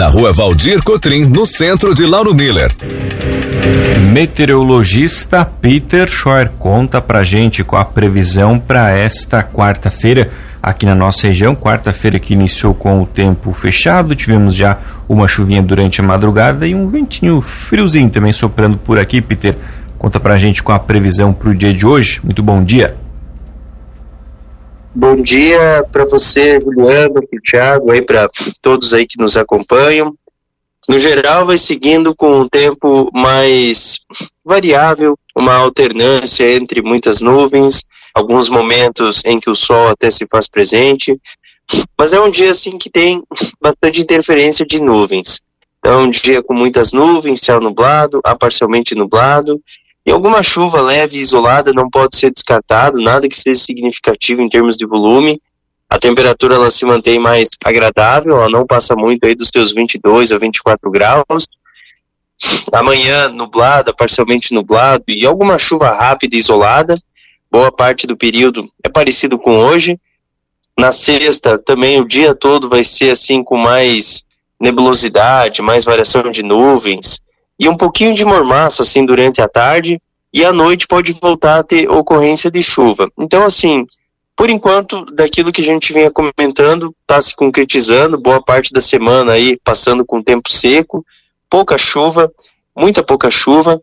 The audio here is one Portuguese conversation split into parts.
Na rua Valdir Cotrim, no centro de Lauro Miller. Meteorologista Peter Schor conta pra gente com a previsão para esta quarta-feira aqui na nossa região. Quarta-feira que iniciou com o tempo fechado, tivemos já uma chuvinha durante a madrugada e um ventinho friozinho também soprando por aqui. Peter, conta pra gente com a previsão para o dia de hoje. Muito bom dia. Bom dia para você, Juliano, para o Thiago, aí para todos aí que nos acompanham. No geral, vai seguindo com um tempo mais variável, uma alternância entre muitas nuvens, alguns momentos em que o sol até se faz presente, mas é um dia assim que tem bastante interferência de nuvens. Então, um dia com muitas nuvens, céu nublado, a parcialmente nublado, e alguma chuva leve e isolada não pode ser descartado, nada que seja significativo em termos de volume. A temperatura ela se mantém mais agradável, ela não passa muito aí dos seus 22 a 24 graus. Amanhã nublada, parcialmente nublado e alguma chuva rápida e isolada boa parte do período é parecido com hoje. Na sexta, também o dia todo vai ser assim com mais nebulosidade, mais variação de nuvens e um pouquinho de mormaço assim durante a tarde e à noite pode voltar a ter ocorrência de chuva. Então assim, por enquanto, daquilo que a gente vinha comentando, está se concretizando, boa parte da semana aí passando com tempo seco, pouca chuva, muita pouca chuva,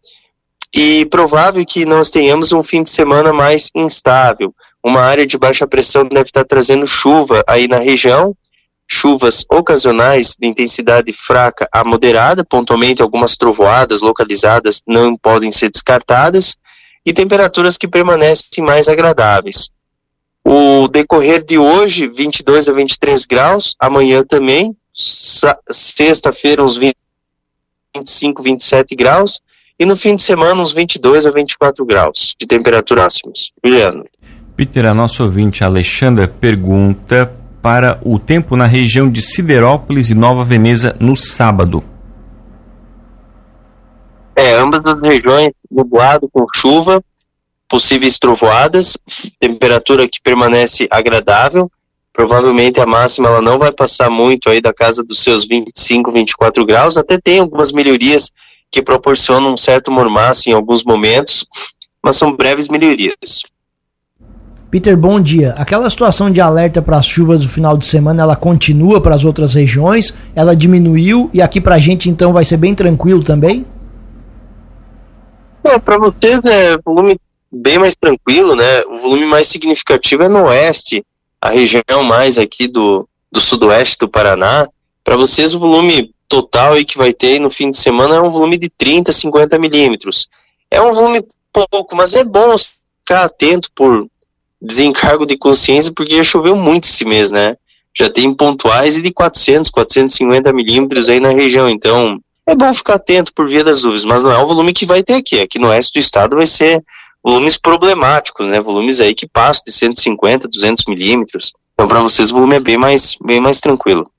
e provável que nós tenhamos um fim de semana mais instável. Uma área de baixa pressão deve estar trazendo chuva aí na região, chuvas ocasionais de intensidade fraca a moderada, pontualmente algumas trovoadas localizadas não podem ser descartadas, e temperaturas que permanecem mais agradáveis. O decorrer de hoje, 22 a 23 graus, amanhã também, sexta-feira uns 25, 27 graus, e no fim de semana uns 22 a 24 graus de temperatura máximas. Juliano. Peter, a nossa ouvinte Alexandra pergunta para o tempo na região de Siderópolis e Nova Veneza no sábado. É, ambas as regiões nublado com chuva, possíveis trovoadas, temperatura que permanece agradável. Provavelmente a máxima ela não vai passar muito aí da casa dos seus 25, 24 graus. Até tem algumas melhorias que proporcionam um certo mormaço em alguns momentos, mas são breves melhorias. Peter, bom dia. Aquela situação de alerta para as chuvas do final de semana, ela continua para as outras regiões? Ela diminuiu e aqui para a gente então vai ser bem tranquilo também? Para vocês é volume bem mais tranquilo, né? O volume mais significativo é no oeste, a região mais aqui do, do sudoeste do Paraná. Para vocês o volume total aí que vai ter no fim de semana é um volume de 30, 50 milímetros. É um volume pouco, mas é bom ficar atento por desencargo de consciência, porque choveu muito esse mês, né? Já tem pontuais de 400, 450 milímetros aí na região, então é bom ficar atento por via das nuvens, mas não é o volume que vai ter aqui. Aqui no oeste do estado vai ser volumes problemáticos, né? Volumes aí que passam de 150, 200 milímetros. Então para vocês o volume é bem mais, bem mais tranquilo.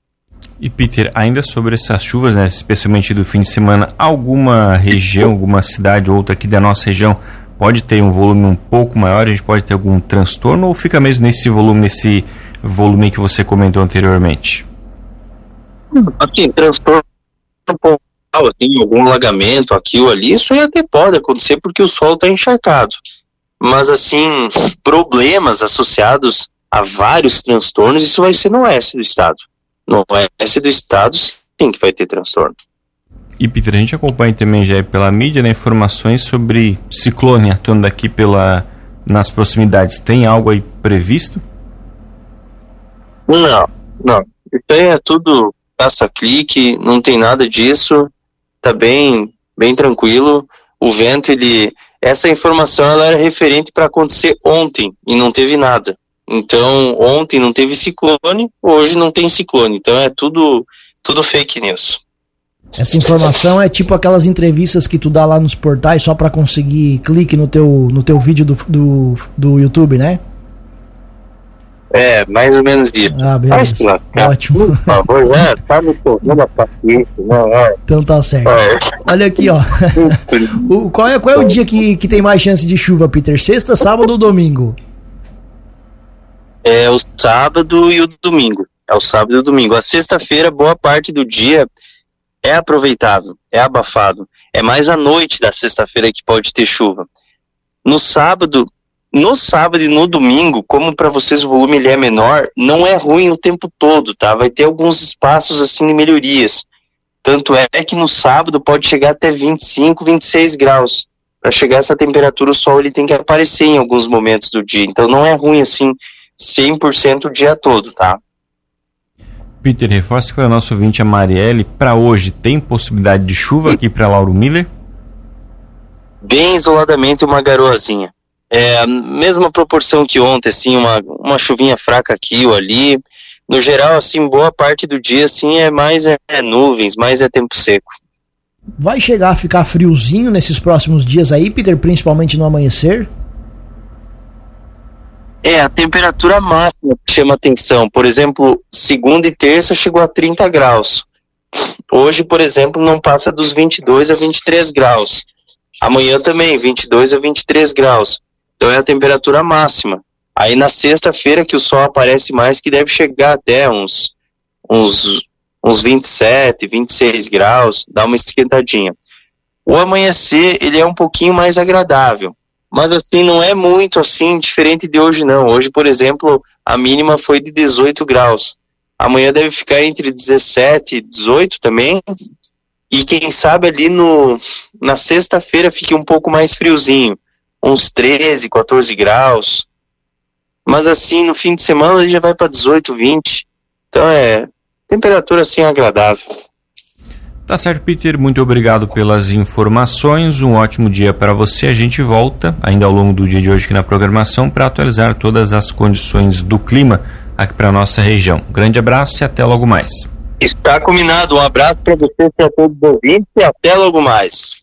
E Peter, ainda sobre essas chuvas, né, especialmente do fim de semana, alguma região, alguma cidade ou outra aqui da nossa região pode ter um volume um pouco maior, a gente pode ter algum transtorno ou fica mesmo nesse volume, nesse volume que você comentou anteriormente? Assim, transtorno tem algum alagamento aqui ou ali, isso até pode acontecer porque o solo está encharcado. Mas assim, problemas associados a vários transtornos, isso vai ser no oeste do estado no oeste do estado, sim que vai ter transtorno. E Peter, a gente acompanha também já pela mídia né, informações sobre ciclone atuando aqui pela, nas proximidades. Tem algo aí previsto? Não, não. Isso aí é tudo caça-clique, não tem nada disso. Tá bem, bem tranquilo. O vento, ele. Essa informação ela era referente para acontecer ontem e não teve nada. Então, ontem não teve ciclone, hoje não tem ciclone. Então é tudo, tudo fake news. Essa informação é tipo aquelas entrevistas que tu dá lá nos portais só para conseguir clique no teu, no teu vídeo do, do, do YouTube, né? É, mais ou menos isso. Ah, beleza. Ótimo. Por favor, já tá me tornando a paciência, não é? Então tá certo. É. Olha aqui, ó. o, qual, é, qual é o dia que, que tem mais chance de chuva, Peter? Sexta, sábado ou domingo? É o sábado e o domingo. É o sábado e o domingo. A sexta-feira, boa parte do dia é aproveitável, é abafado. É mais à noite da sexta-feira que pode ter chuva. No sábado, no sábado e no domingo, como para vocês o volume ele é menor, não é ruim o tempo todo, tá? Vai ter alguns espaços assim de melhorias. Tanto é que no sábado pode chegar até 25, 26 graus. Para chegar essa temperatura, o sol ele tem que aparecer em alguns momentos do dia. Então não é ruim assim 100% o dia todo, tá? Peter, reforça para o nosso ouvinte a Marielle, para hoje tem possibilidade de chuva aqui para Lauro Miller? Bem isoladamente uma garoazinha. É a mesma proporção que ontem, assim, uma, uma chuvinha fraca aqui ou ali. No geral, assim, boa parte do dia, assim, é mais é, é nuvens, mais é tempo seco. Vai chegar a ficar friozinho nesses próximos dias aí, Peter, principalmente no amanhecer? É, a temperatura máxima que chama atenção. Por exemplo, segunda e terça chegou a 30 graus. Hoje, por exemplo, não passa dos 22 a 23 graus. Amanhã também, 22 a 23 graus. Então é a temperatura máxima. Aí na sexta-feira que o sol aparece mais, que deve chegar até uns, uns, uns 27, 26 graus, dá uma esquentadinha. O amanhecer, ele é um pouquinho mais agradável. Mas assim, não é muito assim diferente de hoje não. Hoje, por exemplo, a mínima foi de 18 graus. Amanhã deve ficar entre 17 e 18 também. E quem sabe ali no, na sexta-feira fique um pouco mais friozinho uns 13, 14 graus. Mas assim, no fim de semana ele já vai para 18, 20. Então é temperatura assim agradável. Tá certo, Peter. Muito obrigado pelas informações. Um ótimo dia para você. A gente volta ainda ao longo do dia de hoje aqui na programação para atualizar todas as condições do clima aqui para nossa região. Grande abraço e até logo mais. Está combinado. Um abraço para você e a todos os ouvintes e até logo mais.